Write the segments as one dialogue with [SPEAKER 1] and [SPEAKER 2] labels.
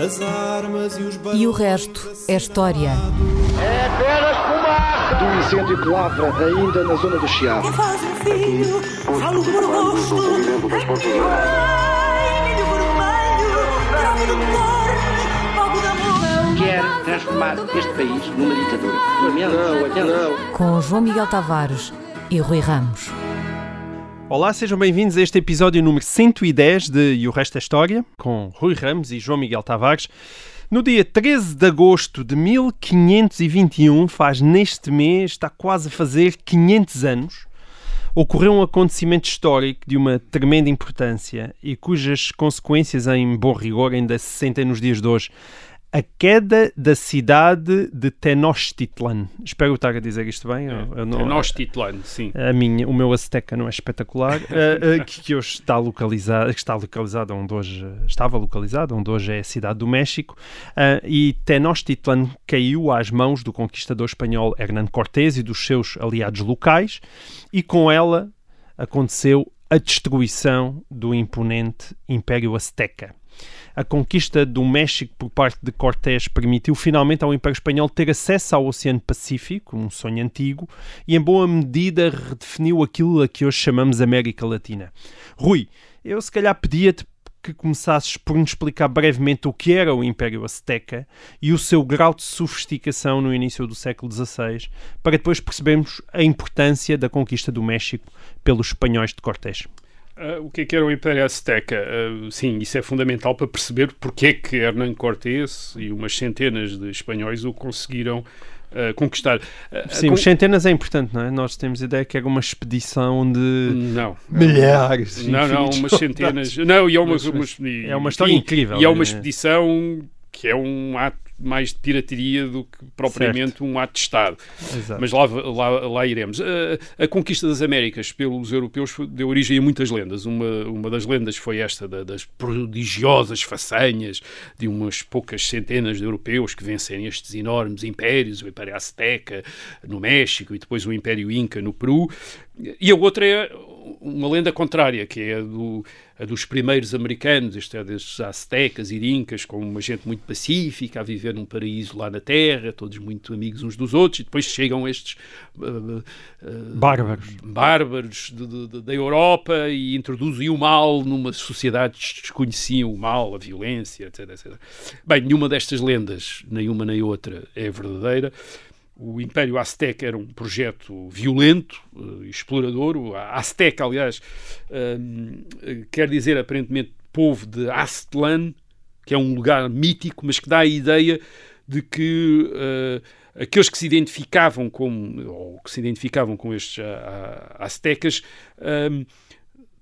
[SPEAKER 1] As armas e os
[SPEAKER 2] E o resto é história.
[SPEAKER 3] É apenas fumaça!
[SPEAKER 4] Do incêndio que lavra ainda na zona do Chiado.
[SPEAKER 5] Faz um filho, falo fogo de amor.
[SPEAKER 3] Quer transformar este país numa ditadura.
[SPEAKER 4] Não, não.
[SPEAKER 2] Com João Miguel Tavares e Rui Ramos.
[SPEAKER 6] Olá, sejam bem-vindos a este episódio número 110 de E o Resto é História, com Rui Ramos e João Miguel Tavares. No dia 13 de agosto de 1521, faz neste mês, está quase a fazer 500 anos, ocorreu um acontecimento histórico de uma tremenda importância e cujas consequências, em bom rigor, ainda se sentem nos dias de hoje. A queda da cidade de Tenochtitlan. Espero estar a dizer isto bem. eu não-
[SPEAKER 7] Tenochtitlan, sim.
[SPEAKER 6] a minha, o meu Azteca não é espetacular, eh, eh, que, que hoje está localizado, que está localizado onde hoje estava localizado, onde hoje é a cidade do México, eh, e Tenochtitlan caiu às mãos do conquistador espanhol Hernán Cortés e dos seus aliados locais, e com ela aconteceu a destruição do imponente Império Azteca. A conquista do México por parte de Cortés permitiu finalmente ao Império Espanhol ter acesso ao Oceano Pacífico, um sonho antigo, e em boa medida redefiniu aquilo a que hoje chamamos América Latina. Rui, eu se calhar pedia-te que começasses por nos explicar brevemente o que era o Império Azteca e o seu grau de sofisticação no início do século XVI, para depois percebermos a importância da conquista do México pelos espanhóis de Cortés.
[SPEAKER 7] Ah, o que é que era o Império Azteca? Ah, sim, isso é fundamental para perceber porque é que Hernán Cortés e umas centenas de espanhóis o conseguiram ah, conquistar. Ah,
[SPEAKER 6] Sim,
[SPEAKER 7] com-
[SPEAKER 6] os centenas é importante, não é? Nós temos a ideia que era uma expedição de
[SPEAKER 7] Não.
[SPEAKER 6] milhares.
[SPEAKER 7] Não, não, umas centenas. Não, e é uma,
[SPEAKER 6] Mas-
[SPEAKER 7] uma-
[SPEAKER 6] é
[SPEAKER 7] e-
[SPEAKER 6] uma história
[SPEAKER 7] e-
[SPEAKER 6] incrível,
[SPEAKER 7] E é uma
[SPEAKER 6] é.
[SPEAKER 7] expedição que é um ato mais de pirataria do que propriamente um ato de Estado.
[SPEAKER 6] Exato.
[SPEAKER 7] Mas lá, lá, lá iremos. A, a conquista das Américas pelos europeus deu origem a muitas lendas. Uma, uma das lendas foi esta da- das prodigiosas façanhas de umas poucas centenas de europeus que vencem estes enormes impérios, o Império Azteca no México e depois o Império Inca no Peru. E a outra é uma lenda contrária, que é a, do, a dos primeiros americanos, isto é, destes aztecas e incas, com uma gente muito pacífica, a viver num paraíso lá na Terra, todos muito amigos uns dos outros, e depois chegam estes uh, uh,
[SPEAKER 6] Bárbaros.
[SPEAKER 7] bárbaros de- de- de- da Europa e introduzem o mal numa sociedade que desconheciam o mal, a violência, etc, etc. Bem, nenhuma destas lendas, nenhuma nem outra, é verdadeira. O Império Azteca era um projeto violento, eh, explorador. O Azteca, aliás, quer dizer aparentemente povo de Aztlan, que é um lugar mítico, mas que dá a ideia de que eh, aqueles que se identificavam como, ou que se identificavam com estes ah, Aztecas, hum,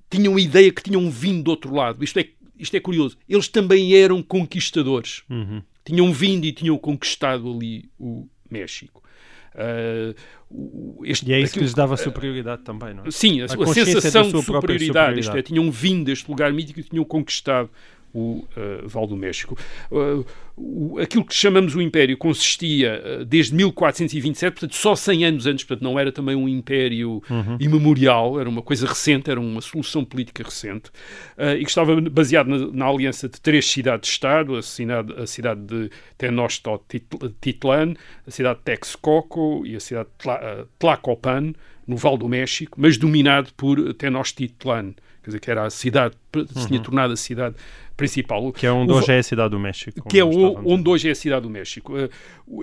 [SPEAKER 7] tinham a ideia que tinham vindo do outro lado. Isto é, isto é curioso. Eles também eram conquistadores.
[SPEAKER 6] Uhum.
[SPEAKER 7] Tinham vindo e tinham conquistado ali o México. O- este-
[SPEAKER 6] E é isso que
[SPEAKER 7] aquilo-
[SPEAKER 6] lhes dava superioridade também, não é?
[SPEAKER 7] Sim, a, a
[SPEAKER 6] da
[SPEAKER 7] sensação de
[SPEAKER 6] própria
[SPEAKER 7] superioridade, isto é,
[SPEAKER 6] superioridade.
[SPEAKER 7] tinham vindo deste lugar mítico e tinham conquistado o uh, Val do México. Uh, o- aquilo que chamamos o Império consistia uh, desde 1427, portanto, só 100 anos antes, portanto, não era também um império
[SPEAKER 6] Uhum.
[SPEAKER 7] imemorial, era uma coisa recente, era uma solução política recente, e que estava baseado na, na aliança de três cidades-estado, a, cidade- a cidade de Tenochtitlan, a cidade de Texcoco e a cidade de Tla- Tlacopan, no Val do México, mas dominado por Tenochtitlan, quer dizer, que era a cidade, se tinha tornado a cidade principal.
[SPEAKER 6] Uhum. Que é onde hoje é a cidade do México.
[SPEAKER 7] que é onde hoje é a cidade do México. Eh,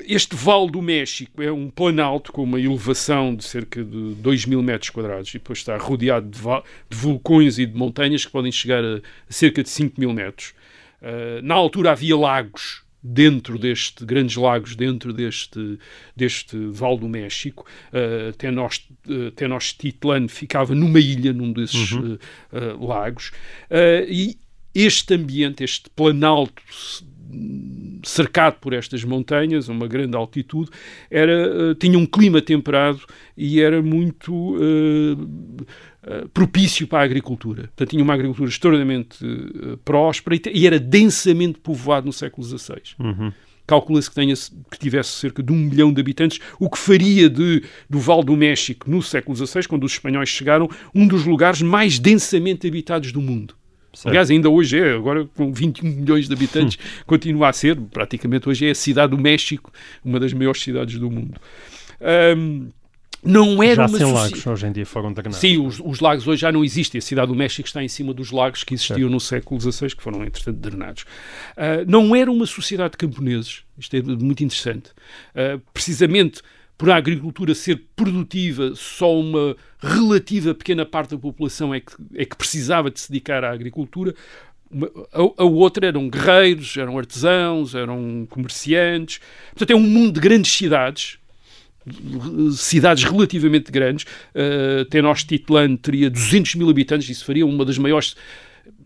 [SPEAKER 7] Este Vale do México é um planalto com uma elevação de cerca de 2 mil metros quadrados e depois está rodeado de, de vulcões e de montanhas que podem chegar a, cerca de 5 mil metros. Eh, na altura havia lagos dentro deste, grandes lagos dentro deste, deste Vale do México. Uh, Tenocht- uh, Tenochtitlan ficava numa ilha, num desses uh, uh, lagos. E este ambiente, este planalto cercado por estas montanhas, a uma grande altitude, era, uh, tinha um clima temperado e era muito uh, propício para a agricultura. Portanto, tinha uma agricultura extraordinariamente uh, próspera e, e era densamente povoado no século XVI.
[SPEAKER 6] Uhum.
[SPEAKER 7] Calcula-se que, tenha, que tivesse cerca de um milhão de habitantes, o que faria de, do Val do México, no século XVI, quando os espanhóis chegaram, um dos lugares mais densamente habitados do mundo.
[SPEAKER 6] Certo.
[SPEAKER 7] Aliás, ainda hoje é, agora com 21 milhões de habitantes, continua a ser, praticamente hoje é a cidade do México, uma das maiores cidades do mundo. Ahm, não era
[SPEAKER 6] Já
[SPEAKER 7] uma
[SPEAKER 6] sem lagos, hoje em dia foram drenados.
[SPEAKER 7] Sim, os, os lagos hoje já não existem. A cidade do México está em cima dos lagos que existiam no século XVI, que foram, entretanto, drenados. Ah, não era uma sociedade de camponeses. Isto é muito interessante. Ah, precisamente por a agricultura ser produtiva, só uma relativa pequena parte da população é que, é que precisava de se dedicar à agricultura. A, a outra eram guerreiros, eram artesãos, eram comerciantes. Portanto, é um mundo de grandes cidades, cidades relativamente grandes. Uh, Tenochtitlan teria 200 mil habitantes, isso faria uma das maiores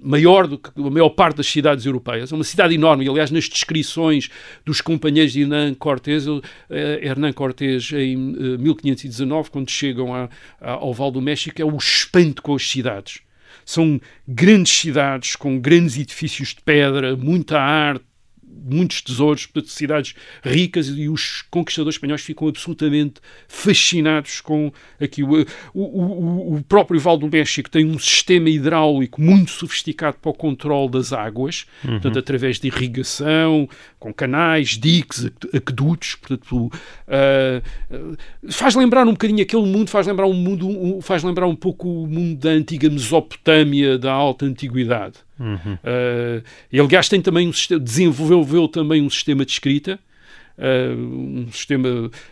[SPEAKER 7] maior do que a maior parte das cidades europeias. É uma cidade enorme. Aliás, nas descrições dos companheiros de Hernán Cortés, eh, Hernán Cortés, em eh, 1519, quando chegam a- a- ao Val do México, é o espanto com as cidades. São grandes cidades com grandes edifícios de pedra, muita arte, muitos tesouros, portanto, cidades ricas e os conquistadores espanhóis ficam absolutamente fascinados com aquilo. O, o, o próprio Val do México tem um sistema hidráulico muito sofisticado para o controle das águas, portanto, através de irrigação, com canais, diques, aqu- aquedutos, portanto, ah, ah, faz lembrar um bocadinho aquele mundo, faz lembrar um mundo, um- faz lembrar um pouco o mundo da antiga Mesopotâmia, da alta antiguidade. Uh, e aliás tem também um sistema, desenvolveu também um sistema de escrita, uh, um sistema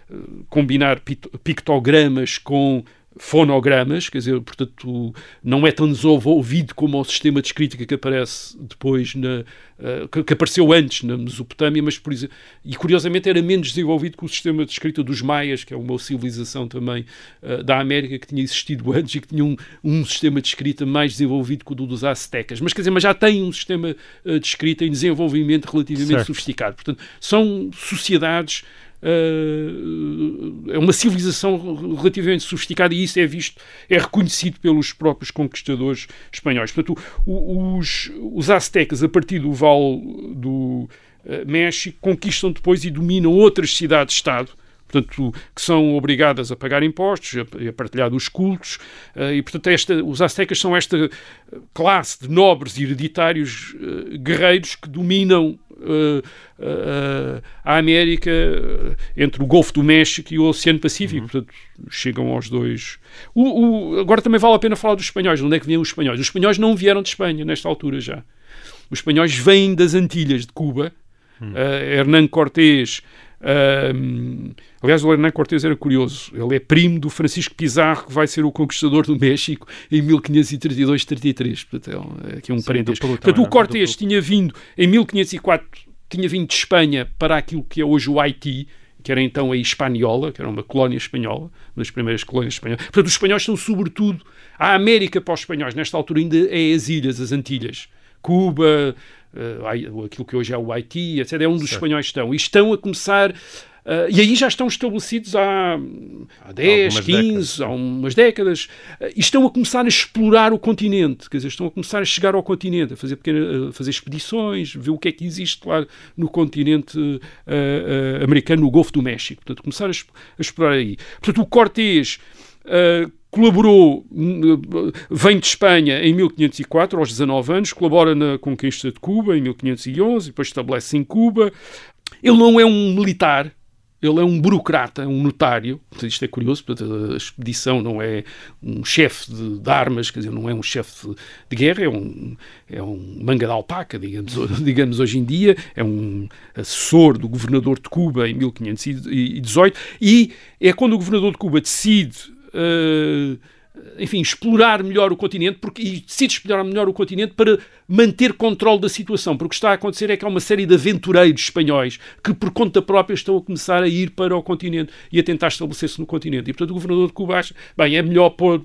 [SPEAKER 7] uh, combinar pictogramas com fonogramas, quer dizer, portanto, não é tão desenvolvido como o sistema de escrita que aparece depois na uh, que, apareceu antes na Mesopotâmia, mas por exemplo, e curiosamente era menos desenvolvido que o sistema de escrita dos maias, que é uma civilização também uh, da América que tinha existido antes e que tinha um, um sistema de escrita mais desenvolvido que o do dos aztecas. Mas quer dizer, mas já tem um sistema uh, de escrita em desenvolvimento relativamente
[SPEAKER 6] Certo.
[SPEAKER 7] sofisticado. Portanto, são sociedades uh, é uma civilização relativamente sofisticada e isso é visto, é reconhecido pelos próprios conquistadores espanhóis. Portanto, os, os aztecas, a partir do Val do eh, México, conquistam depois e dominam outras cidades-estado, portanto, que são obrigadas a pagar impostos, a, a partilhar dos cultos, eh, e, portanto, esta, os aztecas são esta classe de nobres e hereditários eh, guerreiros que dominam eh, a América entre o Golfo do México e o Oceano Pacífico, portanto, chegam aos dois. O- o- agora também vale a pena falar dos espanhóis. De onde é que vêm os espanhóis? Os espanhóis não vieram de Espanha nesta altura já. Os espanhóis vêm das Antilhas de Cuba. Eh, Hernán Cortés. Aliás, o Hernán Cortés era curioso. Ele é primo do Francisco Pizarro, que vai ser o conquistador do México em 1532-33. Portanto, é um- é aqui um
[SPEAKER 6] Sim,
[SPEAKER 7] parentesco.
[SPEAKER 6] duplo
[SPEAKER 7] Portanto, o Cortés
[SPEAKER 6] duplo.
[SPEAKER 7] tinha vindo em 1504, tinha vindo de Espanha para aquilo que é hoje o Haiti, que era então a Hispaniola, que era uma colónia espanhola, uma das primeiras colónias espanholas. Portanto, os espanhóis são sobretudo a América para os espanhóis, nesta altura ainda é as ilhas, as Antilhas. Cuba, Hai- aquilo que hoje é o Haiti, etc. É onde os espanhóis estão. E estão a começar. eh, e aí já estão estabelecidos há, há 10,
[SPEAKER 6] Algumas
[SPEAKER 7] 15,
[SPEAKER 6] décadas.
[SPEAKER 7] há umas décadas, eh, e estão a começar a explorar o continente, quer dizer, estão a começar a chegar ao continente, a fazer, pequena, a fazer expedições, ver o que é que existe lá no continente eh, americano, no Golfo do México. Portanto, começar a, a explorar aí. Portanto, o Cortés colaborou, vem de Espanha em 1504, aos 19 anos, colabora na conquista de Cuba em 1511, depois estabelece em Cuba. Ele não é um militar, ele é um burocrata, um notário. Isto é curioso, portanto, a expedição não é um chefe de, de armas, quer dizer, não é um chefe de guerra, é um, é um manga de alpaca, digamos, digamos hoje em dia, é um assessor do governador de Cuba em 1518, e é quando o governador de Cuba decide. Eh, enfim, explorar melhor o continente porque, e decide explorar melhor o continente para manter controle da situação, porque o que está a acontecer é que há uma série de aventureiros espanhóis que por conta própria estão a começar a ir para o continente e a tentar estabelecer-se no continente. E portanto o governador de Cuba acha, bem, é melhor pôr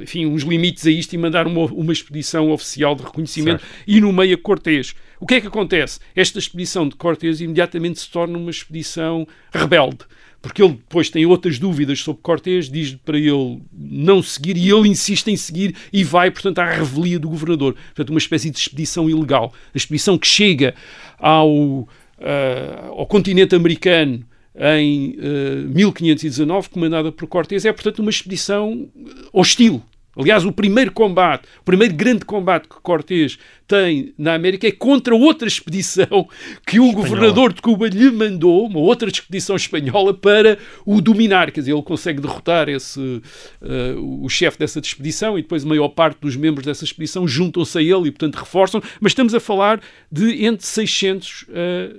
[SPEAKER 7] enfim, uns limites a isto e mandar uma, uma expedição oficial de reconhecimento e no meio a Cortés. O que é que acontece? Esta expedição de Cortés imediatamente se torna uma expedição rebelde, porque ele depois tem outras dúvidas sobre Cortés, diz para ele não seguir e ele insiste em seguir e vai, portanto, à revelia do governador. Portanto, uma espécie de expedição ilegal. A expedição que chega ao, ah, ao continente americano em eh, 1519, comandada por Cortés, é, portanto, uma expedição hostil. Aliás, o primeiro combate, o primeiro grande combate que Cortés tem na América é contra outra expedição que o
[SPEAKER 6] Espanhola.
[SPEAKER 7] governador de Cuba lhe mandou, uma outra expedição espanhola, para o dominar. Quer dizer, ele consegue derrotar esse, uh, o chefe dessa expedição e depois a maior parte dos membros dessa expedição juntam-se a ele e, portanto, reforçam. Mas estamos a falar de entre 600 uh,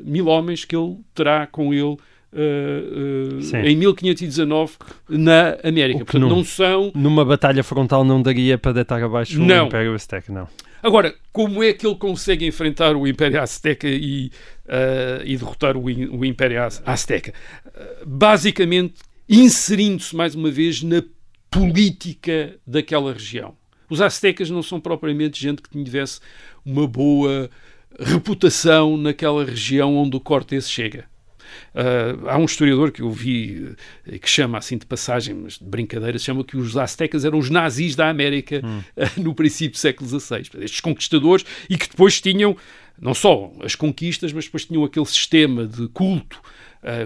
[SPEAKER 7] mil homens que ele terá com ele Uh, uh, em 1519 na América. Portanto, não, não, são.
[SPEAKER 6] Numa batalha frontal não daria para deitar abaixo não. o Império Azteca, não.
[SPEAKER 7] Agora, como é que ele consegue enfrentar o Império Azteca e, uh, e derrotar o, o Império Azteca? basicamente, inserindo-se mais uma vez na política daquela região. Os Aztecas não são propriamente gente que tivesse uma boa reputação naquela região onde o Cortés chega. Uh, há um historiador que eu vi uh, que chama assim de passagem, mas de brincadeira, chama que os aztecas eram os nazis da América hum. uh, no princípio do século XVI. Estes conquistadores e que depois tinham não só as conquistas, mas depois tinham aquele sistema de culto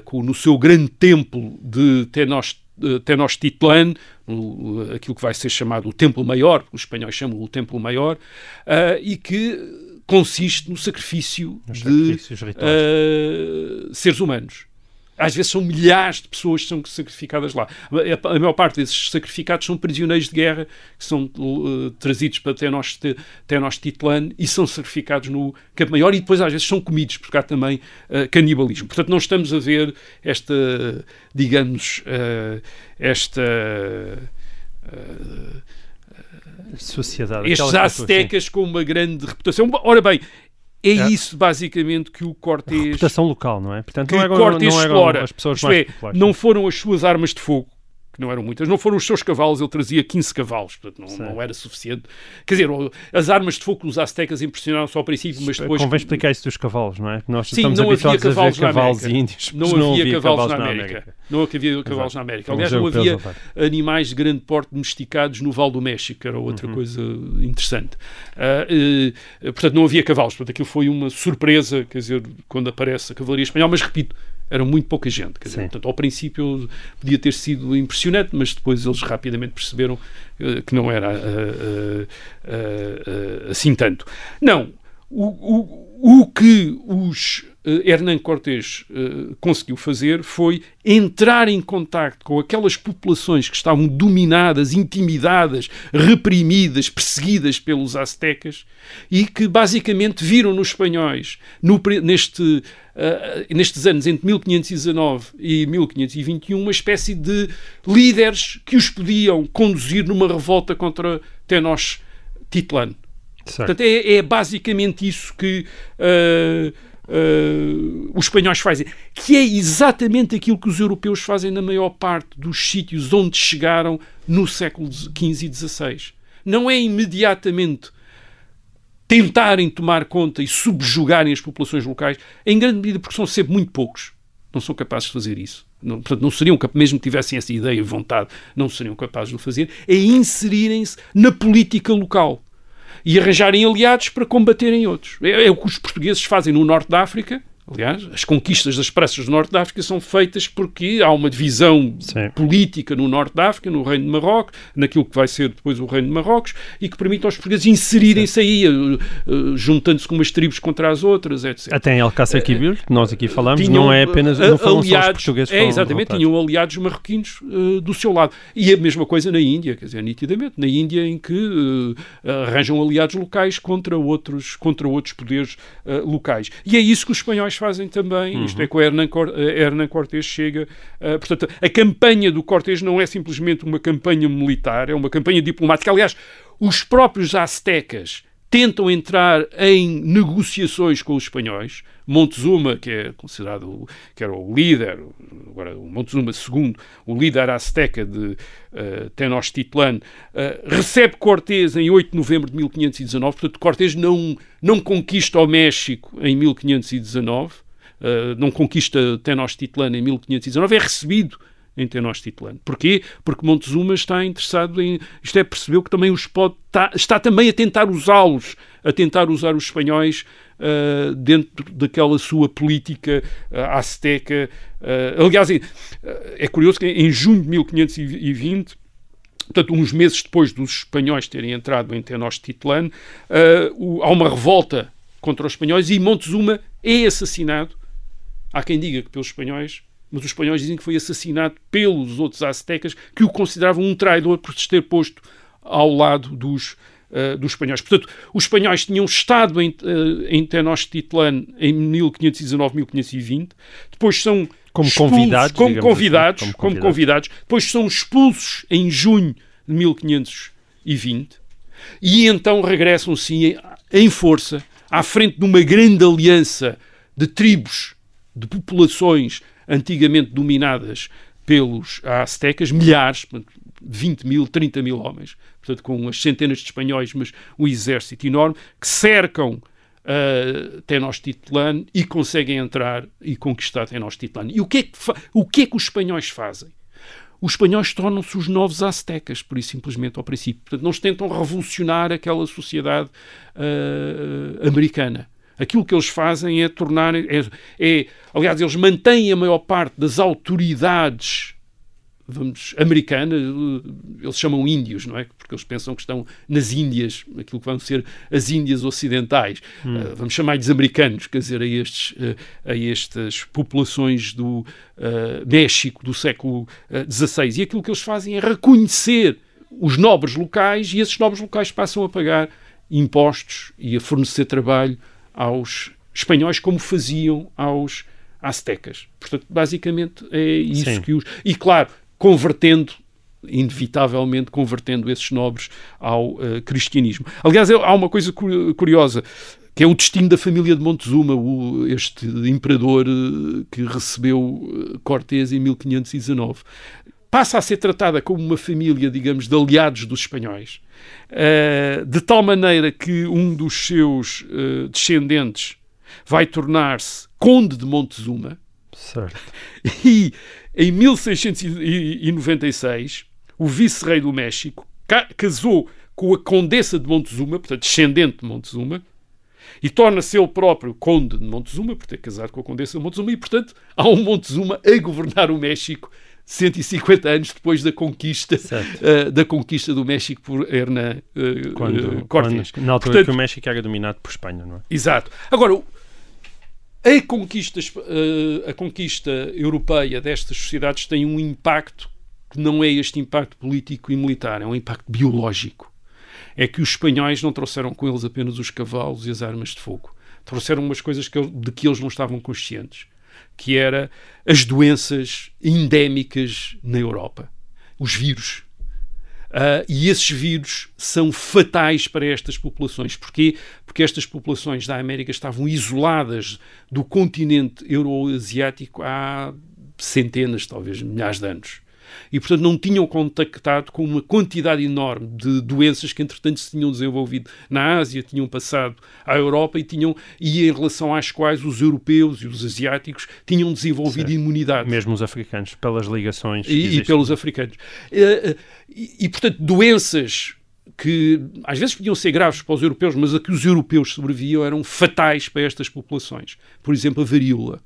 [SPEAKER 7] com, no seu grande templo de Tenochtitlan, aquilo que vai ser chamado o Templo Maior, os espanhóis chamam o Templo Maior, e que consiste no sacrifício de uh, seres humanos. Às vezes são milhares de pessoas que são sacrificadas lá. A, maior parte desses sacrificados são prisioneiros de guerra que são uh, trazidos para Tenochtitlan e são sacrificados no Campo Maior e depois às vezes são comidos, porque há também uh, canibalismo. Portanto, não estamos a ver esta, digamos, esta
[SPEAKER 6] sociedade.
[SPEAKER 7] Estes aztecas com uma grande reputação. Ora bem, é, é, isso basicamente que o Cortés.
[SPEAKER 6] Reputação local, não é?
[SPEAKER 7] Portanto, que não é, Cortés não explora. Isto mais é, não foram as suas armas de fogo que não eram muitas, não foram os seus cavalos, ele trazia 15 cavalos, portanto não, não, era suficiente. Quer dizer, as armas de fogo dos aztecas impressionaram só ao princípio, mas depois...
[SPEAKER 6] Convém explicar isso dos cavalos, não é?
[SPEAKER 7] Nós Sim, estamos não havia cavalos,
[SPEAKER 6] cavalos índios,
[SPEAKER 7] não, não havia, havia cavalos, cavalos na América. América. Não havia cavalos Exato. na América. Aliás, não havia animais de grande porte domesticados no Val do México, que era outra uhum. coisa interessante. Uh, uh, portanto, não havia cavalos. Portanto, aquilo foi uma surpresa, quer dizer, quando aparece a cavalaria espanhola, mas repito, era muito pouca gente. Quer dizer, portanto, ao princípio podia ter sido impressionante, mas depois eles rapidamente perceberam uh, que não era uh, uh, assim tanto. Não, o, o, o que os Hernán Cortés uh, conseguiu fazer foi entrar em contacto com aquelas populações que estavam dominadas, intimidadas, reprimidas, perseguidas pelos aztecas e que basicamente viram nos espanhóis, no, neste, uh, nestes anos entre 1519 e 1521, uma espécie de líderes que os podiam conduzir numa revolta contra Tenochtitlan. Portanto, é, é, basicamente isso que. Uh, uh, os espanhóis fazem, que é exatamente aquilo que os europeus fazem na maior parte dos sítios onde chegaram no século XV e XVI. Não é imediatamente tentarem tomar conta e subjugarem as populações locais, em grande medida porque são sempre muito poucos. Não são capazes de fazer isso. Não, portanto, não seriam, mesmo que tivessem essa ideia e vontade, não seriam capazes de o fazer, é inserirem-se na política local e arranjarem aliados para combaterem outros. É, é o que os portugueses fazem no norte da África Aliás, as conquistas das praças do Norte da África são feitas porque há uma divisão Sim. política no Norte da África, no Reino de Marrocos, naquilo que vai ser depois o Reino de Marrocos, e que permite aos portugueses inserirem-se aí, uh, uh, juntando-se com umas tribos contra as outras, etc.
[SPEAKER 6] Até em Alcácer Quibir, que nós aqui falamos, tinham, não é apenas não foram aliados, só os portugueses
[SPEAKER 7] É, exatamente, tinham aliados marroquinos uh, do seu lado. E a mesma coisa na Índia, quer dizer, nitidamente, na Índia em que arranjam aliados locais contra outros, contra outros poderes locais. E é isso que os espanhóis fazem também, uhum. isto é, que o Hernán, eh, Hernán Cortés chega. Uh, portanto, a campanha do Cortés não é simplesmente uma campanha militar, é uma campanha diplomática. Aliás, os próprios aztecas tentam entrar em negociações com os espanhóis. Montezuma, que é considerado que era o líder, agora o Montezuma II, o líder azteca de uh, Tenochtitlan, uh, recebe Cortés em 8 de novembro de 1519. Portanto, Cortés não, não conquista o México em 1519, uh, não conquista Tenochtitlan em 1519, é recebido em Tenochtitlan. Porquê? Porque Montezuma está interessado em... Isto é, percebeu que também os pode... Está, está também a tentar usá-los, a tentar usar os espanhóis uh, dentro daquela sua política uh, azteca. Uh, aliás, é curioso que em junho de 1520 portanto, uns meses depois dos espanhóis terem entrado em Tenochtitlan, uh, há uma revolta contra os espanhóis e Montezuma é assassinado. Há quem diga que pelos espanhóis, mas os espanhóis dizem que foi assassinado pelos outros aztecas que o consideravam um traidor por se ter posto ao lado dos, uh, dos espanhóis. Portanto, os espanhóis tinham estado em, uh, em Tenochtitlan em 1519-1520, depois são
[SPEAKER 6] como
[SPEAKER 7] expulsos,
[SPEAKER 6] convidados,
[SPEAKER 7] como convidados,
[SPEAKER 6] assim,
[SPEAKER 7] como, como convidados, depois são expulsos em junho de 1520 e então regressam sim em força à frente de uma grande aliança de tribos, de populações antigamente dominadas pelos aztecas, milhares, 20 mil, 30 mil homens, portanto com umas centenas de espanhóis, mas um exército enorme, que cercam uh, Tenochtitlan e conseguem entrar e conquistar Tenochtitlan. E o que é que, o que, é que os espanhóis fazem? Os espanhóis tornam-se os novos aztecas, por isso simplesmente ao princípio. Portanto, não tentam revolucionar aquela sociedade uh, americana. Aquilo que eles fazem é tornar. É, é, aliás, eles mantêm a maior parte das autoridades vamos, americana, eles chamam índios, não é? Porque eles pensam que estão nas Índias, aquilo que vão ser as Índias ocidentais. Hum. Uh, vamos chamar-lhes americanos, quer dizer, a, estes, uh, a estas populações do uh, México do século XVI. E aquilo que eles fazem é reconhecer os nobres locais e esses nobres locais passam a pagar impostos e a fornecer trabalho aos espanhóis como faziam aos aztecas. Portanto, basicamente é isso Sim. que os... E claro, convertendo inevitavelmente convertendo esses nobres ao uh, cristianismo. Aliás, há uma coisa curiosa que é o destino da família de Montezuma, o, este imperador uh, que recebeu uh, Cortés em 1519. Passa a ser tratada como uma família, digamos, de aliados dos espanhóis, uh, de tal maneira que um dos seus descendentes vai tornar-se conde de Montezuma.
[SPEAKER 6] Certo.
[SPEAKER 7] E em 1696, o vice-rei do México casou com a condessa de Montezuma, portanto, descendente de Montezuma, e torna-se ele próprio conde de Montezuma, por ter casado com a condessa de Montezuma, e, portanto, há um Montezuma a governar o México 150 anos depois da conquista, uh, da conquista do México por Hernán uh,
[SPEAKER 6] quando, Cortés. Quando, na altura portanto, que o México era dominado por Espanha, não é?
[SPEAKER 7] Exato. Agora, a conquista, eh, a conquista europeia destas sociedades tem um impacto que não é este impacto político e militar, é um impacto biológico. É que os espanhóis não trouxeram com eles apenas os cavalos e as armas de fogo. Trouxeram umas coisas que, de que eles não estavam conscientes, que era as doenças endémicas na Europa. Os vírus, Uh, e esses vírus são fatais para estas populações. Porquê? Porque estas populações da América estavam isoladas do continente euroasiático há centenas, talvez milhares de anos e, portanto, não tinham contactado com uma quantidade enorme de doenças que, entretanto, se tinham desenvolvido na Ásia, tinham passado à Europa e, tinham, e em relação às quais os europeus e os asiáticos tinham desenvolvido certo. imunidade.
[SPEAKER 6] Mesmo os africanos, pelas ligações.
[SPEAKER 7] E, e pelos africanos. E, e, portanto, doenças que às vezes podiam ser graves para os europeus, mas a que os europeus sobreviviam eram fatais para estas populações. Por exemplo, a varíola.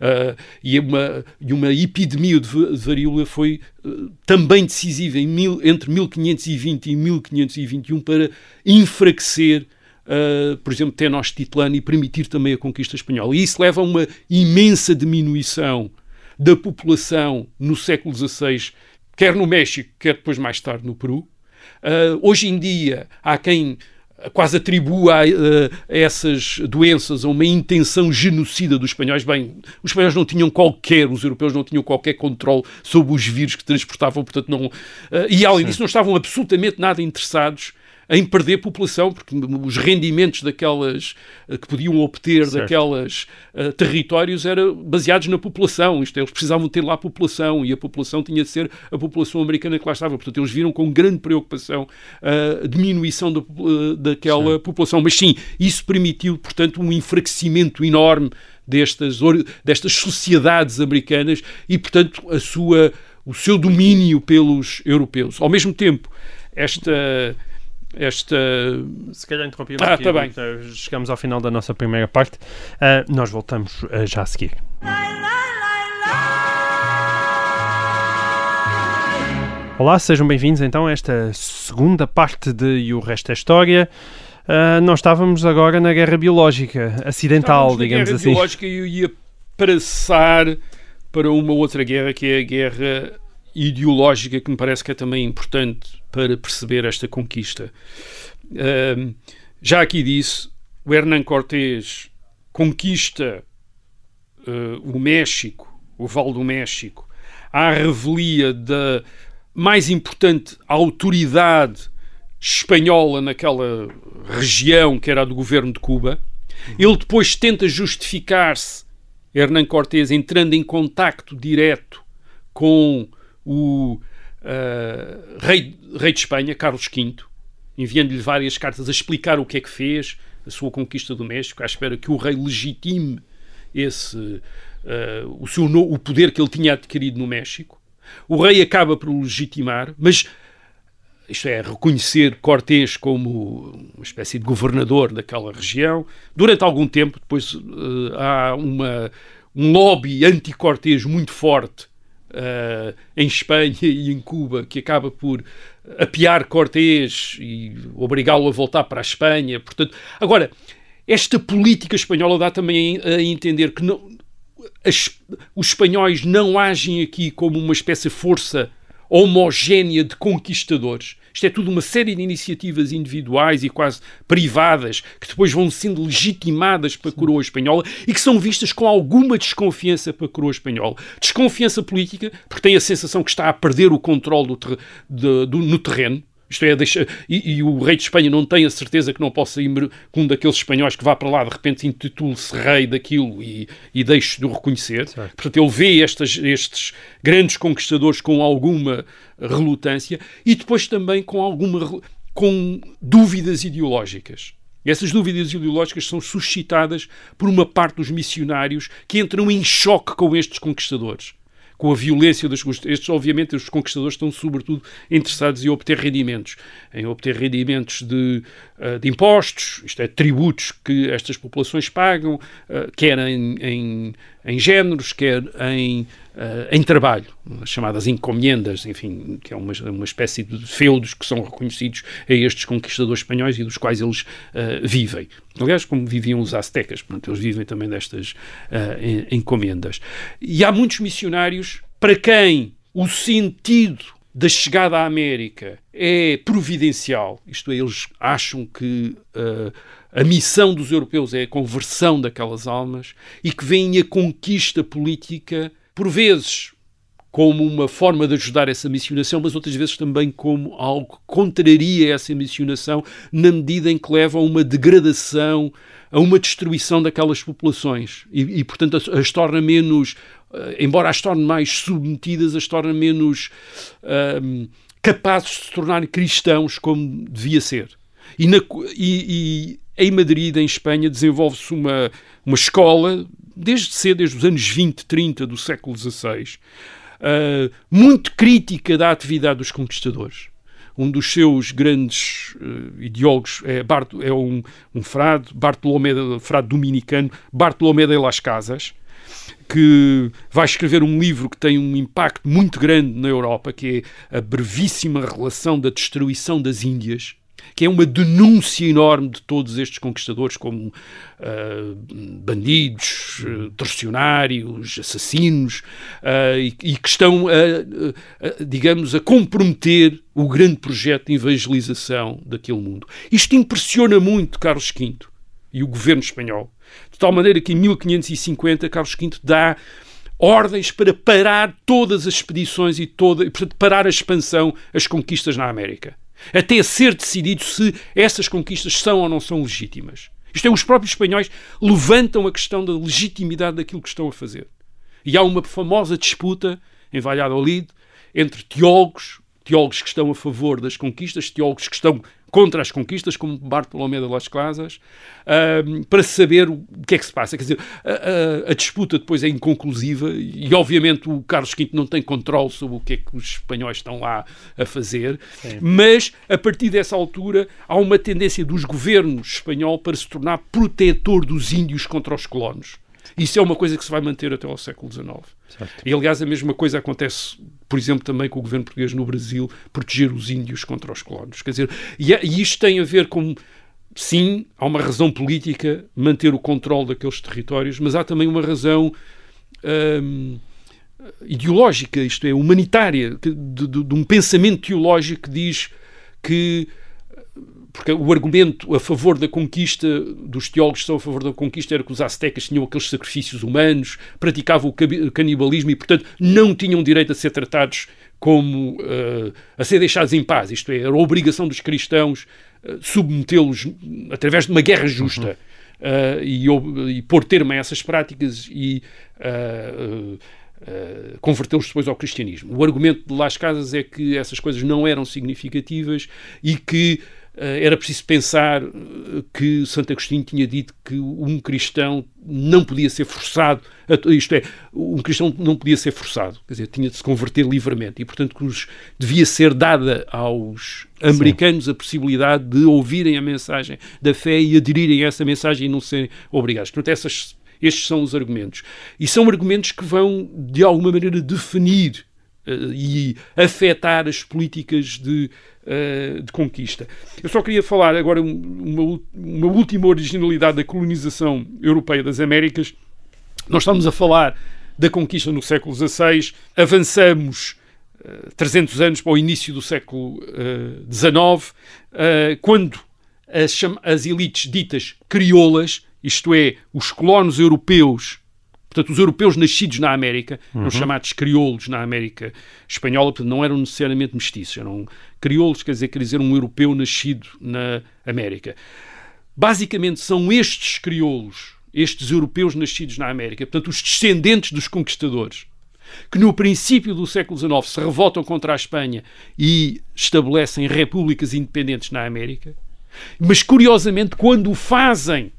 [SPEAKER 7] Uh, e, uma, e uma epidemia de varíola foi uh, também decisiva mil, entre 1520 e 1521 para enfraquecer Uh, por exemplo, Tenochtitlan e permitir também a conquista espanhola. E isso leva a uma imensa diminuição da população no século XVI, quer no México, quer depois mais tarde no Peru. Uh, hoje em dia há quem quase atribua a, a, essas doenças a uma intenção genocida dos espanhóis. Bem, os espanhóis não tinham qualquer, os europeus não tinham qualquer controle sobre os vírus que transportavam, portanto não... Uh, e além disso não estavam absolutamente nada interessados em perder população, porque os rendimentos daquelas eh, que podiam obter certo. daquelas uh, territórios eram baseados na população. Isto, é, eles precisavam ter lá a população e a população tinha de ser a população americana que lá estava. Portanto, eles viram com grande preocupação a diminuição da, uh, daquela sim. população. Mas sim, isso permitiu, portanto, um enfraquecimento enorme destas, destas sociedades americanas e, portanto, a sua, o seu domínio pelos europeus. Ao mesmo tempo, esta esta.
[SPEAKER 6] Se calhar interrompemos ah, aqui. Tá bem. Chegamos ao final da nossa primeira parte. Uh, nós voltamos uh, já a seguir. Olá, sejam bem-vindos então a esta segunda parte de E o Resto é História. Uh, nós estávamos agora na guerra biológica, acidental, digamos
[SPEAKER 7] guerra
[SPEAKER 6] assim.
[SPEAKER 7] biológica e eu ia passar para uma outra guerra que é a guerra ideológica que me parece que é também importante para perceber esta conquista. Já aqui disse, o Hernán Cortés conquista uh, o México, o Val do México, à revelia da mais importante autoridade espanhola naquela região que era a do governo de Cuba. Ele depois tenta justificar-se, Hernán Cortés, entrando em contacto direto com o uh, rei, rei de Espanha, Carlos V, enviando-lhe várias cartas a explicar o que é que fez, a sua conquista do México, à espera que o rei legitime esse, uh, o, seu o poder que ele tinha adquirido no México. O rei acaba por o legitimar, mas isto é, reconhecer Cortés como uma espécie de governador daquela região. Durante algum tempo, depois uh, há uma, um lobby anti-Cortés muito forte uh, em Espanha e em Cuba, que acaba por apiar Cortés e obrigá-lo a voltar para a Espanha. Portanto, agora, esta política espanhola dá também a entender que não, as, os espanhóis não agem aqui como uma espécie de força homogénea de conquistadores. Isto é tudo uma série de iniciativas individuais e quase privadas que depois vão sendo legitimadas para a coroa espanhola e que são vistas com alguma desconfiança para a coroa espanhola. Desconfiança política, porque tem a sensação que está a perder o controle do ter, de, do, no terreno. Isto é, deixa, e, e, o rei de Espanha não tem a certeza que não possa ir com um daqueles espanhóis que vá para lá, de repente intitule-se rei daquilo e, e deixe de o reconhecer. Certo. Portanto, ele vê estas, estes grandes conquistadores com alguma relutância e depois também com alguma com dúvidas ideológicas. Essas dúvidas ideológicas são suscitadas por uma parte dos missionários que entram em choque com estes conquistadores com a violência das Estes, obviamente, os conquistadores estão sobretudo interessados em obter rendimentos, em obter rendimentos de, uh, de impostos, isto é, tributos que estas populações pagam, uh, quer em, em, em géneros, quer em, uh, em trabalho, as chamadas encomendas, enfim, que é uma, uma espécie de feudos que são reconhecidos a estes conquistadores espanhóis e dos quais eles vivem. Aliás, como viviam os aztecas, portanto, eles vivem também destas encomendas. E há muitos missionários para quem o sentido da chegada à América é providencial, isto é, eles acham que uh, a missão dos europeus é a conversão daquelas almas e que veem a conquista política, por vezes, como uma forma de ajudar essa missionação, mas outras vezes também como algo que contraria essa missionação, na medida em que leva a uma degradação, a uma destruição daquelas populações e, e portanto, as, as torna menos uh, embora as torne mais submetidas, as torna menos uh, capazes de se tornar cristãos como devia ser. E, na, e em Madrid, em Espanha, desenvolve-se uma, uma escola, desde cedo, desde os anos 20, 30 do século XVI, uh, ah, muito crítica da atividade dos conquistadores. Um dos seus grandes uh, ideólogos é, Bart, é um, um frade, Bartolomé, frade dominicano, Bartolomé de las Casas, que vai escrever um livro que tem um impacto muito grande na Europa, que é a brevíssima relação da destruição das Índias, que é uma denúncia enorme de todos estes conquistadores como uh, bandidos, uh, torcionários, assassinos, uh, e, e, que estão, digamos, a comprometer o grande projeto de evangelização daquele mundo. Isto impressiona muito Carlos V e o governo espanhol de tal maneira que em 1550 Carlos V dá ordens para parar todas as expedições e toda, portanto, parar a expansão, as conquistas na América. Até ser decidido se essas conquistas são ou não são legítimas. Isto é, os próprios espanhóis levantam a questão da legitimidade daquilo que estão a fazer. E há uma famosa disputa em Valladolid entre teólogos, teólogos que estão a favor das conquistas, teólogos que estão contra as conquistas, como Bartolomé de las Casas, uh, para saber o que é que se passa. Quer dizer, a, a, a, disputa depois é inconclusiva e, obviamente, o Carlos V não tem controle sobre o que é que os espanhóis estão lá a fazer, Sim. mas, a partir dessa altura, há uma tendência dos governos espanhol para se tornar protetor dos índios contra os colonos. Isso é uma coisa que se vai manter até ao século XIX.
[SPEAKER 6] Certo.
[SPEAKER 7] E, aliás, a mesma coisa acontece, por exemplo, também com o governo português no Brasil, proteger os índios contra os colonos. Quer dizer, e, é- e isto tem a ver com. Sim, há uma razão política, manter o controle daqueles territórios, mas há também uma razão hum, ideológica, isto é, humanitária, de, de- de um pensamento teológico que diz que porque o argumento a favor da conquista dos teólogos que são a favor da conquista era que os aztecas tinham aqueles sacrifícios humanos, praticavam o canibalismo e, portanto, não tinham direito a ser tratados como eh, a ser deixados em paz. Isto é, era a obrigação dos cristãos eh, submetê-los através de uma guerra justa. eh, e, ob- e pôr termo a essas práticas e eh, convertê-los depois ao cristianismo. O argumento de Las Casas é que essas coisas não eram significativas e que era preciso pensar eh, que Santo Agostinho tinha dito que um cristão não podia ser forçado, a- isto é, um cristão não podia ser forçado, quer dizer, tinha de se converter livremente e, portanto, que os, devia ser dada aos americanos a possibilidade de ouvirem a mensagem da fé e aderirem a essa mensagem e não serem obrigados. Portanto, essas, estes são os argumentos. E são argumentos que vão, de alguma maneira, definir eh, e afetar as políticas de, eh, de conquista. Eu só queria falar agora um- uma, uma última originalidade da colonização europeia das Américas. Nós estamos a falar da conquista no século XVI, avançamos eh, 300 anos para o início do século eh, XIX, eh, quando as, as elites ditas crioulas, isto é, os colonos europeus, portanto, os europeus nascidos na América, eram chamados crioulos na América espanhola, portanto, não eram necessariamente mestiços, eram crioulos, quer dizer, quer dizer, um europeu nascido na América. Basicamente, são estes crioulos, estes europeus nascidos na América, portanto, os descendentes dos conquistadores, que no princípio do século XIX se revoltam contra a Espanha e estabelecem repúblicas independentes na América, mas curiosamente, quando o fazem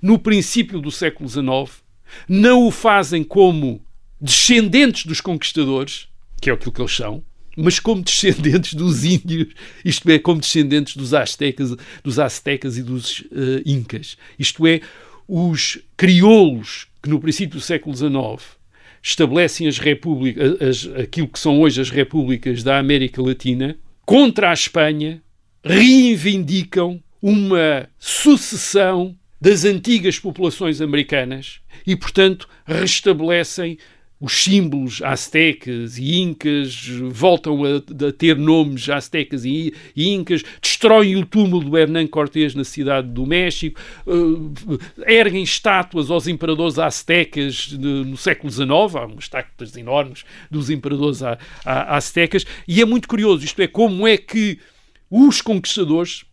[SPEAKER 7] no princípio do século XIX, não o fazem como descendentes dos conquistadores, que é aquilo que eles são, mas como descendentes dos índios, isto é, como descendentes dos aztecas, dos aztecas e dos eh, incas. Isto é, os crioulos que no princípio do século XIX estabelecem as repúblicas, as, aquilo que são hoje as repúblicas da América Latina, contra a Espanha, reivindicam uma sucessão das antigas populações americanas e, portanto, restabelecem os símbolos aztecas e incas, voltam a, a ter nomes aztecas e, e incas, destroem o túmulo do Hernán Cortés na cidade do México, eh, erguem estátuas aos imperadores aztecas de- no século XIX, há umas estátuas enormes dos imperadores a- a- aztecas, e é muito curioso, isto é, como é que os conquistadores,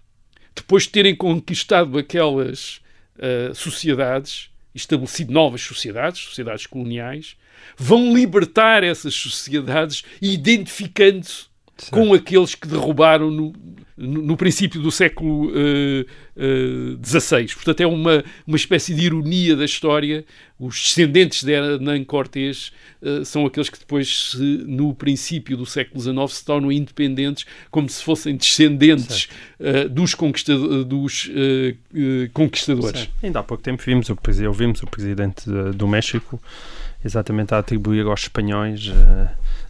[SPEAKER 7] depois de terem conquistado aquelas eh, sociedades, estabelecido novas sociedades, sociedades coloniais, vão libertar essas sociedades identificando-se com aqueles que derrubaram no, no, no princípio do século XVI. Portanto, é uma, uma espécie de ironia da história. Os descendentes de Hernán Cortés eh, são aqueles que depois, se, no princípio do século XIX, se tornam independentes como se fossem descendentes eh, dos, conquistado- dos eh, conquistadores.
[SPEAKER 6] Ainda há pouco tempo vimos o, ouvimos o presidente do México exatamente a atribuir aos espanhóis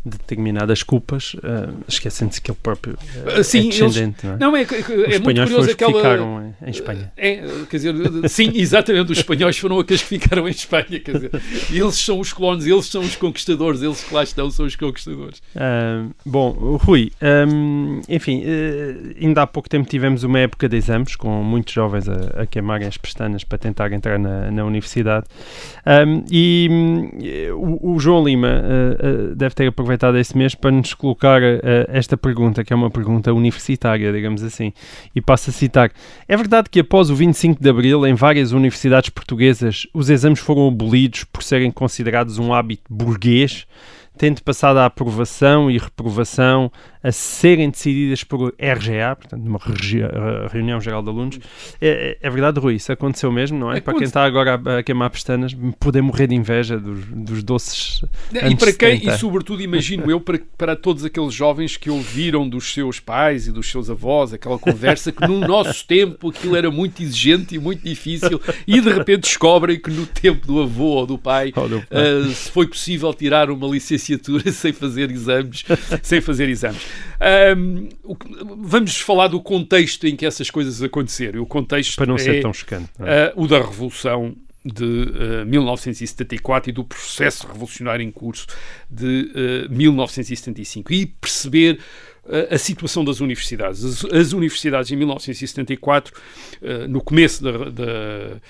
[SPEAKER 6] determinadas culpas, eh, esquecendo-se que ele próprio
[SPEAKER 7] Ah, sim,
[SPEAKER 6] é
[SPEAKER 7] eles-
[SPEAKER 6] descendente. não é?
[SPEAKER 7] Não, é, é
[SPEAKER 6] Os
[SPEAKER 7] muito
[SPEAKER 6] espanhóis foram
[SPEAKER 7] curioso
[SPEAKER 6] os que
[SPEAKER 7] aquela...
[SPEAKER 6] ficaram em, em Espanha.
[SPEAKER 7] É, quer dizer, sim, exatamente, os espanhóis foram aqueles que ficaram em Espanha, quer dizer, eles são os colonos, eles são os conquistadores, eles que lá estão são os conquistadores.
[SPEAKER 6] Ah, bom, Rui, ahm, enfim, eh, ainda há pouco tempo tivemos uma época de exames com muitos jovens a, a queimarem as pestanas para tentar entrar na, na universidade. Ahm, e eh, o, o João Lima deve ter aproveitado esse mês para nos colocar eh, esta pergunta, que é uma pergunta universitária, digamos assim, e passo a citar. É verdade que após o 25 de Abril, em várias universidades portuguesas, os exames foram abolidos por serem considerados um hábito burguês? tendo passado a aprovação e reprovação a serem decididas por RGA, portanto, numa reunião geral de alunos. É, é, verdade, Rui, isso aconteceu mesmo, não é? é para quem está agora a, a, queimar pestanas, poder morrer de inveja dos, dos doces.
[SPEAKER 7] E para quem, e sobretudo, imagino eu, para, para todos aqueles jovens que ouviram dos seus pais e dos seus avós aquela conversa que no nosso tempo aquilo era muito exigente e muito difícil e de repente descobrem que no tempo do avô ou do pai, oh, uh, foi possível tirar uma licenciatura sem fazer exames, sem fazer exames. Um, vamos falar do contexto em que essas coisas aconteceram. O contexto
[SPEAKER 6] para não
[SPEAKER 7] é,
[SPEAKER 6] ser tão chocante, é?
[SPEAKER 7] uh, o da revolução de uh, 1974 e do processo revolucionário em curso de uh, 1975 e perceber a situação das universidades. As, as universidades em 1974, uh, no começo da, da,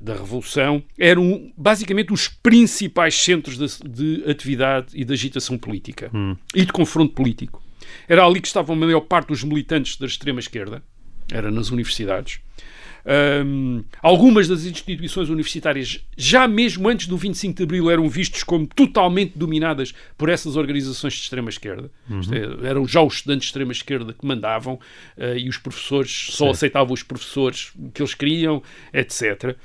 [SPEAKER 7] da, Revolução, eram basicamente os principais centros de, de atividade e de agitação política hum. e de confronto político. Era ali que estavam a maior parte dos militantes da extrema-esquerda, era nas universidades. Um, algumas das instituições universitárias, já mesmo antes do 25 de Abril, eram vistos como totalmente dominadas por essas organizações de extrema-esquerda. Uhum. É, eram já os estudantes de extrema-esquerda que mandavam uh, e os professores só Sim. aceitavam os professores que eles queriam, etc.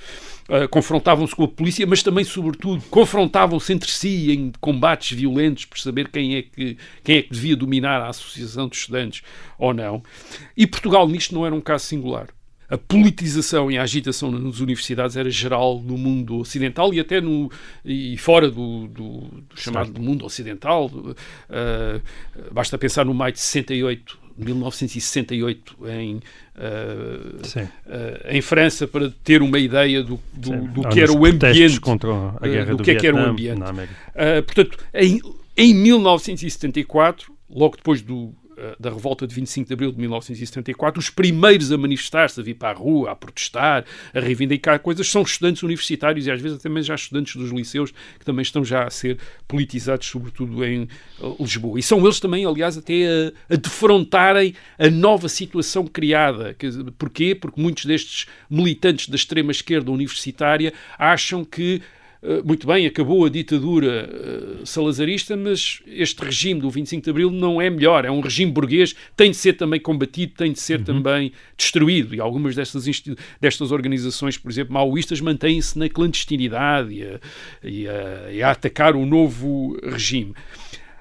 [SPEAKER 7] Uh, confrontavam-se com a polícia, mas também, sobretudo, confrontavam-se entre si em combates violentos por saber quem é, que, quem é que devia dominar a Associação de Estudantes ou não. E Portugal, nisto, não era um caso singular a politização e a agitação nas universidades era geral no mundo ocidental e até no e fora do, do, do chamado mundo ocidental. Uh, basta pensar no maio de 68, 1968 em, uh, uh, em França para ter uma ideia do, do, do que era o ambiente
[SPEAKER 6] do,
[SPEAKER 7] do
[SPEAKER 6] que
[SPEAKER 7] é que era o ambiente. portanto, em, em 1974, logo depois do da revolta de 25 de abril de 1974, os primeiros a manifestar-se, a vir para a rua, a protestar, a reivindicar coisas, são estudantes universitários e às vezes também já estudantes dos liceus que também estão já a ser politizados, sobretudo em eh, Lisboa. E são eles também, aliás, até a, a defrontarem a nova situação criada. Porquê? Porque muitos destes militantes da extrema-esquerda universitária acham que eh, muito bem, acabou a ditadura uh, salazarista, mas este regime do 25 de Abril não é melhor. É um regime burguês, tem de ser também combatido, tem de ser uhum. também destruído. E algumas destas, destas organizações, por exemplo, maoístas, mantêm-se na clandestinidade e a, e, a, e a atacar o novo regime.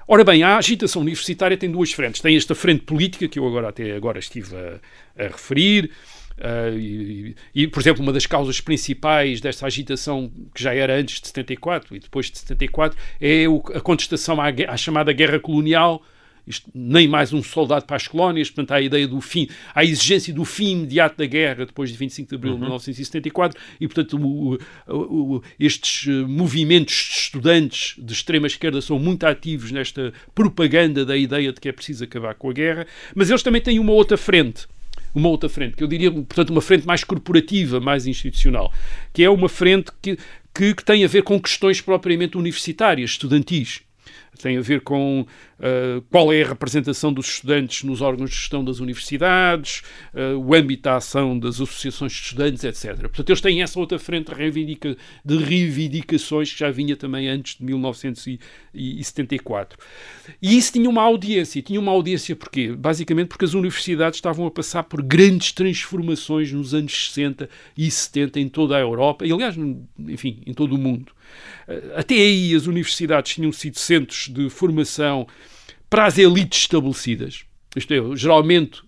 [SPEAKER 7] Ora bem, a agitação universitária tem duas frentes. Tem esta frente política, que eu agora até agora estive a, a referir, Uh, e, e, por exemplo, uma das causas principais desta agitação, que já era antes de 74 e depois de 74, é o, a contestação à, à, chamada guerra colonial. Isto, nem mais um soldado para as colónias, portanto, há a ideia do fim, há a exigência do fim imediato da guerra depois de 25 de abril uhum. de 1974, e, portanto, o, o, estes eh, movimentos de estudantes de extrema esquerda são muito ativos nesta propaganda da ideia de que é preciso acabar com a guerra, mas eles também têm uma outra frente uma outra frente, que eu diria, portanto, uma frente mais corporativa, mais institucional, que é uma frente que, que, que tem a ver com questões propriamente universitárias, estudantis tem a ver com uh, qual é a representação dos estudantes nos órgãos de gestão das universidades, uh, o âmbito da ação das associações de estudantes, etc. Portanto, eles têm essa outra frente de reivindicações que já vinha também antes de 1974. E isso tinha uma audiência. Tinha uma audiência porquê? Basicamente porque as universidades estavam a passar por grandes transformações nos anos 60 e 70 em toda a Europa e, aliás, enfim, em todo o mundo. Eh, até aí as universidades tinham sido centros de formação para as elites estabelecidas. Isto é, geralmente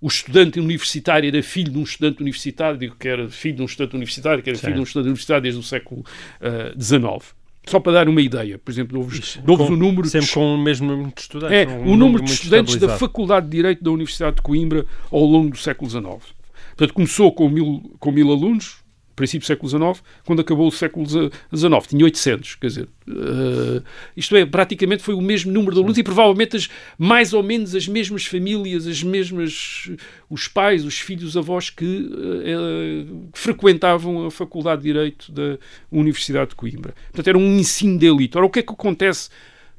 [SPEAKER 7] o estudante universitário era filho de um estudante universitário, digo que era filho de um estudante universitário, que era filho de um estudante universitário desde o século XIX. Uh, só para dar uma ideia, por exemplo, dou-vos o número...
[SPEAKER 6] Sempre de, com o mesmo número de estudantes.
[SPEAKER 7] É, um o número, número de estudantes da Faculdade de Direito da Universidade de Coimbra ao longo do século XIX. Portanto, começou com mil, com mil alunos, princípio do século XIX, quando acabou o século XIX. Tinha 800, quer dizer, uh, isto é, praticamente foi o mesmo número de alunos e provavelmente as, mais ou menos as mesmas famílias, as mesmas, os pais, os filhos, os avós que uh, frequentavam a Faculdade de Direito da Universidade de Coimbra. Portanto, era um ensino de elite. Ora, o que é que acontece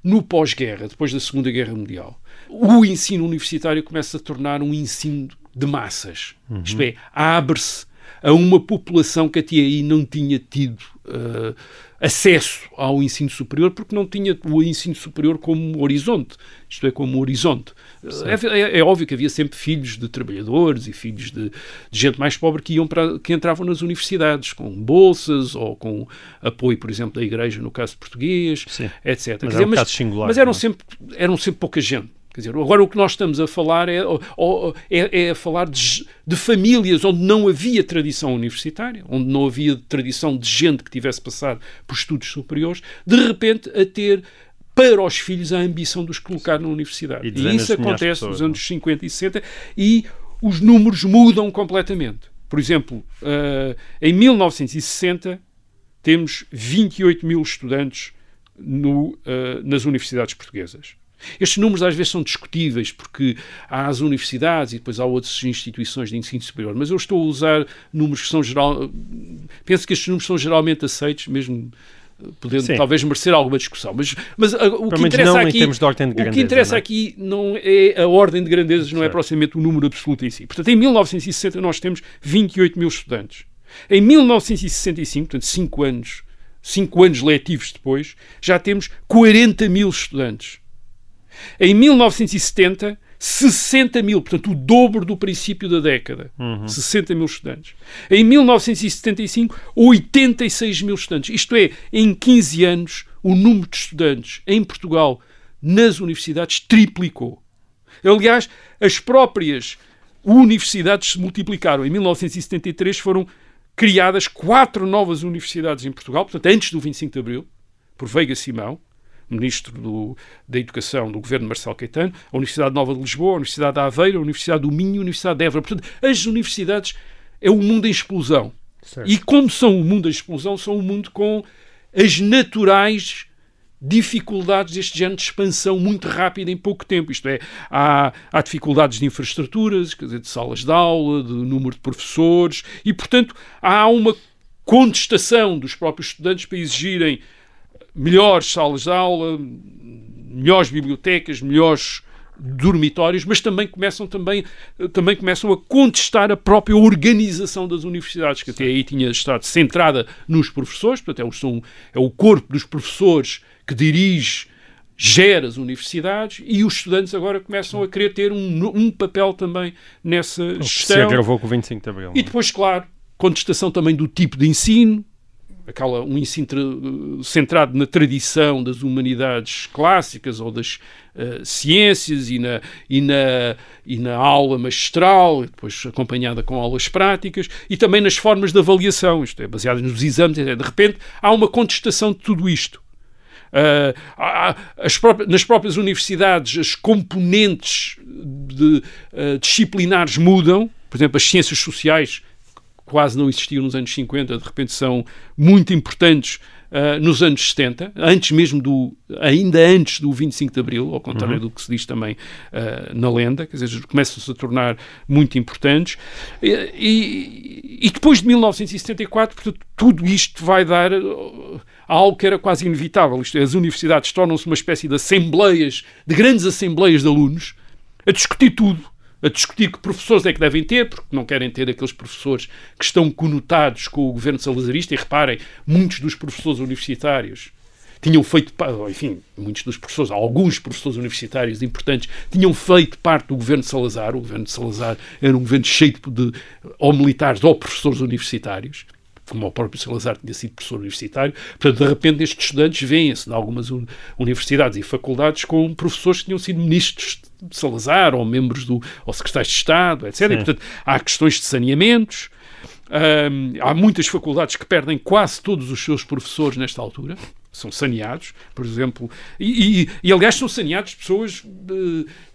[SPEAKER 7] no pós-guerra, depois da Segunda Guerra Mundial? O ensino universitário começa a tornar um ensino de massas. Uhum. Isto é, abre-se a uma população que até aí não tinha tido uh, acesso ao ensino superior porque não tinha o ensino superior como horizonte, isto é, como horizonte. É, é, é, óbvio que havia sempre filhos de trabalhadores e filhos de, de, gente mais pobre que, iam para, que entravam nas universidades com bolsas ou com apoio, por exemplo, da igreja, no caso português,
[SPEAKER 6] Sim.
[SPEAKER 7] etc.
[SPEAKER 6] Mas,
[SPEAKER 7] Quer
[SPEAKER 6] é um
[SPEAKER 7] dizer,
[SPEAKER 6] singular,
[SPEAKER 7] mas eram,
[SPEAKER 6] é?
[SPEAKER 7] sempre, eram sempre pouca gente. Quer dizer, agora o que nós estamos a falar é, ou- é, é falar de, de famílias onde não havia tradição universitária, onde não havia tradição de gente que tivesse passado por estudos superiores, de repente a ter para os filhos a ambição de os colocar na universidade.
[SPEAKER 6] E
[SPEAKER 7] E, isso acontece
[SPEAKER 6] pessoas,
[SPEAKER 7] nos
[SPEAKER 6] é?
[SPEAKER 7] anos 50 e 60 e os números mudam completamente. Por exemplo, eh, em 1960 temos 28 mil estudantes no, eh, nas universidades portuguesas. Estes números às vezes são discutíveis porque há as universidades e depois há outras instituições de ensino superior, mas eu estou a usar números que são geral. Penso que estes números são geralmente aceitos, mesmo eh, podendo
[SPEAKER 6] Sim.
[SPEAKER 7] talvez merecer alguma discussão. Mas, mas ah, o que interessa aqui,
[SPEAKER 6] de
[SPEAKER 7] o que
[SPEAKER 6] grandeza,
[SPEAKER 7] interessa
[SPEAKER 6] não é?
[SPEAKER 7] aqui não é a ordem de grandezas, não é
[SPEAKER 6] Certo.
[SPEAKER 7] propriamente o número absoluto em si. Portanto, em 1960 nós temos 28 mil estudantes. Em 1965, portanto, 5 anos, cinco anos letivos depois, já temos 40 mil estudantes. Em 1970, 60 mil, portanto, o dobro do princípio da década. 60 mil estudantes. Em 1975, 86 mil estudantes. Isto é, em 15 anos, o número de estudantes em Portugal nas universidades triplicou. Aliás, as próprias universidades se multiplicaram. Em 1973 foram criadas quatro novas universidades em Portugal, portanto, antes do 25 de Abril, por Veiga Simão, ministro do- da Educação do governo Marcelo Caetano, a Universidade Nova de Lisboa, a Universidade de Aveiro, a Universidade do Minho, a Universidade de Évora. Portanto, as universidades é um mundo em explosão.
[SPEAKER 6] Certo.
[SPEAKER 7] E como são um mundo em explosão, são um mundo com as naturais dificuldades deste género de expansão muito rápida em pouco tempo. Isto é, há, há dificuldades de infraestruturas, quer dizer, de salas de aula, de número de professores, e, portanto, há uma contestação dos próprios estudantes para exigirem melhores salas de aula, melhores bibliotecas, melhores dormitórios, mas também começam também, também começam a contestar a própria organização das universidades, que até aí tinha estado centrada nos professores, portanto é o, é o corpo dos professores que dirige, gera as universidades e os estudantes agora começam a querer ter um, um papel também nessa
[SPEAKER 6] O que se
[SPEAKER 7] gestão.
[SPEAKER 6] agravou com o 25 de Abril.
[SPEAKER 7] E depois, claro, contestação também do tipo de ensino, aquela, um ensino tra- centrado na tradição das humanidades clássicas ou das eh, ciências e na, e, na, e na aula magistral, depois acompanhada com aulas práticas, e também nas formas de avaliação, isto é, baseadas nos exames, de repente há uma contestação de tudo isto. Há- as próprias- nas próprias universidades, as componentes de, ah, disciplinares mudam. Por exemplo, as ciências sociais, quase não existiam nos anos 50, de repente são muito importantes ah, nos anos 70, antes mesmo do, ainda antes do 25 de Abril, ao contrário do que se diz também ah, na lenda, quer dizer, começam-se a tornar muito importantes. E, e- e depois de 1974, portanto, tudo isto vai dar ah, algo que era quase inevitável. Isto é, as universidades tornam-se uma espécie de assembleias, de grandes assembleias de alunos, a discutir tudo. A discutir que professores é que devem ter, porque não querem ter aqueles professores que estão conotados com o governo salazarista. E reparem, muitos dos professores universitários tinham feito, enfim, muitos dos professores, alguns professores universitários importantes, tinham feito parte do governo de Salazar. O governo de Salazar era um governo cheio de, ou militares ou professores universitários como o próprio Salazar tinha sido professor universitário, portanto, de repente estes estudantes veem-se em algumas un- universidades e faculdades com professores que tinham sido ministros de Salazar, ou membros do, ou secretários de Estado, etc. E, portanto, há questões de saneamentos, hum, há muitas faculdades que perdem quase todos os seus professores nesta altura, são saneados, por exemplo, e, e- e, aliás são saneados pessoas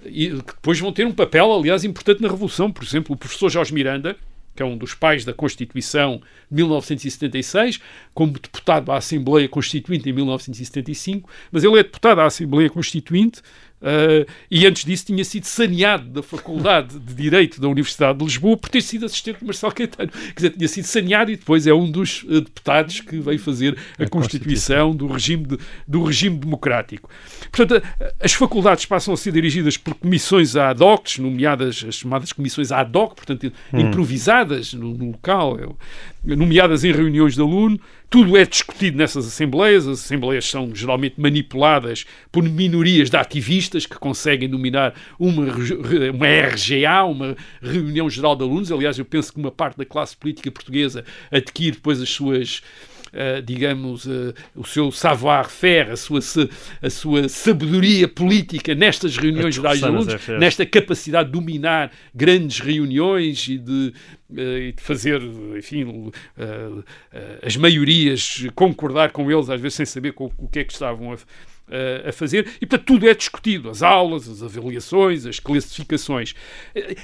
[SPEAKER 7] e que depois vão ter um papel, aliás, importante na Revolução. Por exemplo, o professor Jorge Miranda, que é um dos pais da Constituição de 1976, como deputado à Assembleia Constituinte em 1975, mas ele é deputado à Assembleia Constituinte eh, e antes disso tinha sido saneado da Faculdade de Direito da Universidade de Lisboa por ter sido assistente de Marcelo Caetano. Quer dizer, tinha sido saneado e depois é um dos eh, deputados que veio fazer a, Constituição do regime, de- do regime democrático. Portanto, a- as faculdades passam a ser dirigidas por comissões ad hoc, nomeadas as chamadas comissões ad hoc, portanto, improvisadas no, no local, nomeadas em reuniões de aluno, tudo é discutido nessas assembleias. As assembleias são geralmente manipuladas por minorias de ativistas que conseguem dominar uma, uma RGA, uma Reunião Geral de Alunos. Aliás, eu penso que uma parte da classe política portuguesa adquire depois as suas digamos, uh, o seu savoir-faire, a sua, a sua sabedoria política nestas reuniões gerais de alunos, nesta capacidade de dominar grandes reuniões e de, uh, de fazer, enfim, as maiorias concordar com eles, às vezes sem saber com, o que é que estavam a uh, a fazer, e portanto tudo é discutido, as aulas, as avaliações, as classificações.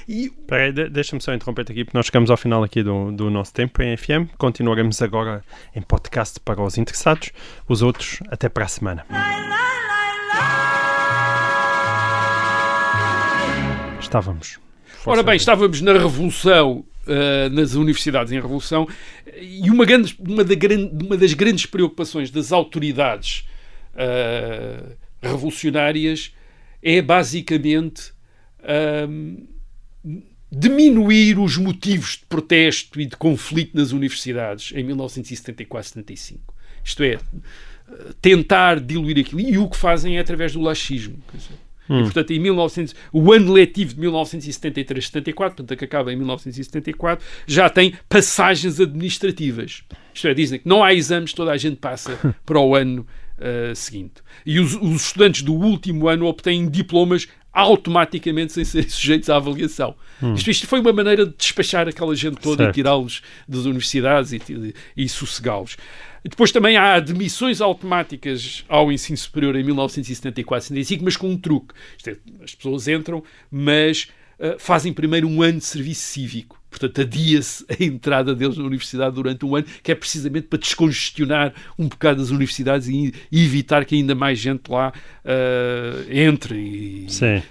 [SPEAKER 6] E... Peraí, deixa-me só interromper aqui, porque nós chegamos ao final aqui do, do nosso tempo em FM, continuaremos agora em podcast para os interessados, os outros até para a semana. Estávamos.
[SPEAKER 7] Ora bem, estávamos na Revolução Uh, nas universidades em Revolução e uma, grande, uma, da uma, das grandes preocupações das autoridades uh, revolucionárias é basicamente uh, diminuir os motivos de protesto e de conflito nas universidades em 1974-75. Isto é, tentar diluir aquilo. E o que fazem é através do laxismo. Hum. E, portanto, em 1900, o ano letivo de 1973-74, portanto, que acaba em 1974, já tem passagens administrativas. Isto é, dizem que não há exames, toda a gente passa para o ano uh, seguinte. E os, os, estudantes do último ano obtêm diplomas automaticamente sem serem sujeitos à avaliação. Hum. Isto, isto, foi uma maneira de despachar aquela gente toda certo. e tirá-los das universidades e, e, e sossegá-los. Depois também há admissões automáticas ao ensino superior em 1974-75, mas com um truque. É, as pessoas entram, mas fazem primeiro um ano de serviço cívico. Portanto, adia-se a entrada deles na universidade durante um ano, que é precisamente para descongestionar um bocado as universidades e, e evitar que ainda mais gente lá uh, entre e,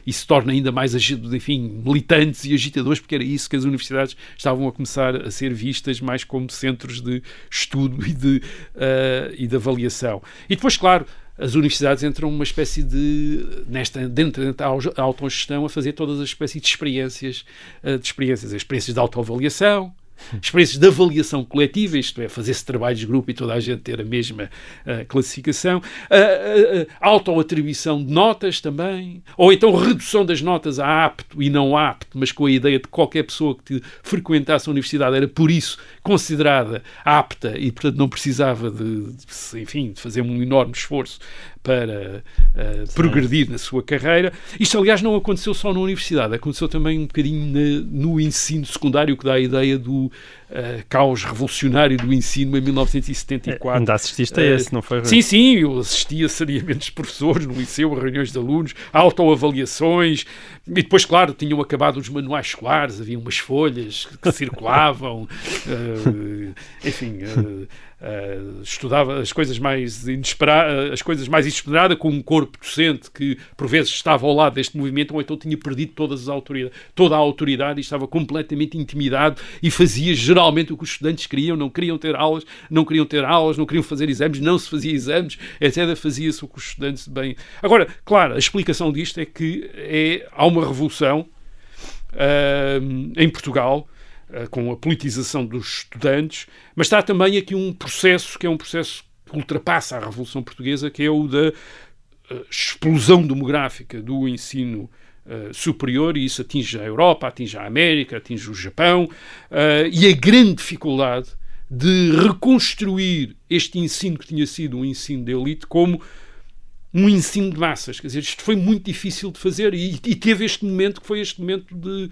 [SPEAKER 7] e, se torne ainda mais enfim, militantes e agitadores, porque era isso que as universidades estavam a começar a ser vistas mais como centros de estudo e de, uh, e de avaliação. E depois, claro, as universidades entram uma espécie de nesta dentro da autogestão a fazer todas as espécies de experiências eh, de experiências, experiências de autoavaliação, experiências de avaliação coletiva, isto é, fazer-se trabalhos de grupo e toda a gente ter a mesma uh, classificação, uh, uh, autoatribuição de notas também, ou então redução das notas a apto e não apto, mas com a ideia de qualquer pessoa que frequentasse a universidade era por isso considerada apta e, portanto, não precisava de, de enfim, de fazer um enorme esforço para uh, progredir na sua carreira. Isto, aliás, não aconteceu só na universidade, aconteceu também um bocadinho na, no ensino secundário, que dá a ideia do uh, caos revolucionário do ensino em 1974. É,
[SPEAKER 6] ainda assististe a esse, não foi?
[SPEAKER 7] Sim, sim, eu assistia seriamente os professores no liceu, a reuniões de alunos, autoavaliações, e depois, claro, tinham acabado os manuais escolares, havia umas folhas que circulavam, uh, enfim Uh, estudava as coisas mais inesperadas, as coisas mais inesperadas com um corpo docente que por vezes estava ao lado deste movimento ou então tinha perdido todas as autoridades, toda a autoridade e estava completamente intimidado e fazia geralmente o que os estudantes queriam, não queriam ter aulas, não queriam ter aulas, não queriam fazer exames, não se fazia exames, etc. Fazia-se o que os estudantes bem. Agora, claro, a explicação disto é que é, há uma revolução uh, em Portugal eh, com a politização dos estudantes, mas está também aqui um processo que é um processo que ultrapassa a Revolução Portuguesa, que é o da eh, explosão demográfica do ensino Uh, superior e isso atinge a Europa, atinge a América, atinge o Japão e a grande dificuldade de reconstruir este ensino que tinha sido um ensino de elite como um ensino de massas. Quer dizer, isto foi muito difícil de fazer e, e teve este momento que foi este momento de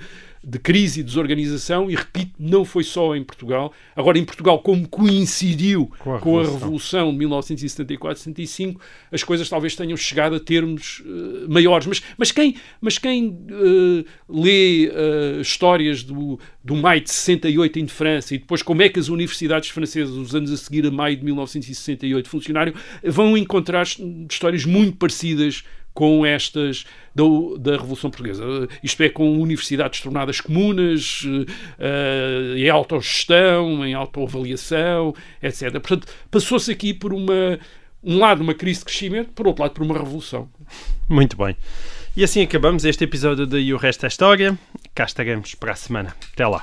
[SPEAKER 7] de crise e desorganização, e repito, não foi só em Portugal. Agora, em Portugal, como coincidiu com a, com a Revolução de 1974-75, as coisas talvez tenham chegado a termos uh, maiores. Mas, mas quem, mas quem uh, lê uh, histórias do, do maio de 68 em França e depois como é que as universidades francesas, os anos a seguir a maio de 1968, funcionaram, vão encontrar histórias muito parecidas com estas da, da Revolução Portuguesa. Isto é, com universidades tornadas comunas, uh, em autogestão, em autoavaliação, etc. Portanto, passou-se aqui por uma, um lado uma crise de crescimento, por outro lado por uma revolução.
[SPEAKER 6] Muito bem. E assim acabamos este episódio de E o Resto é História. Cá estaremos para a semana. Até lá.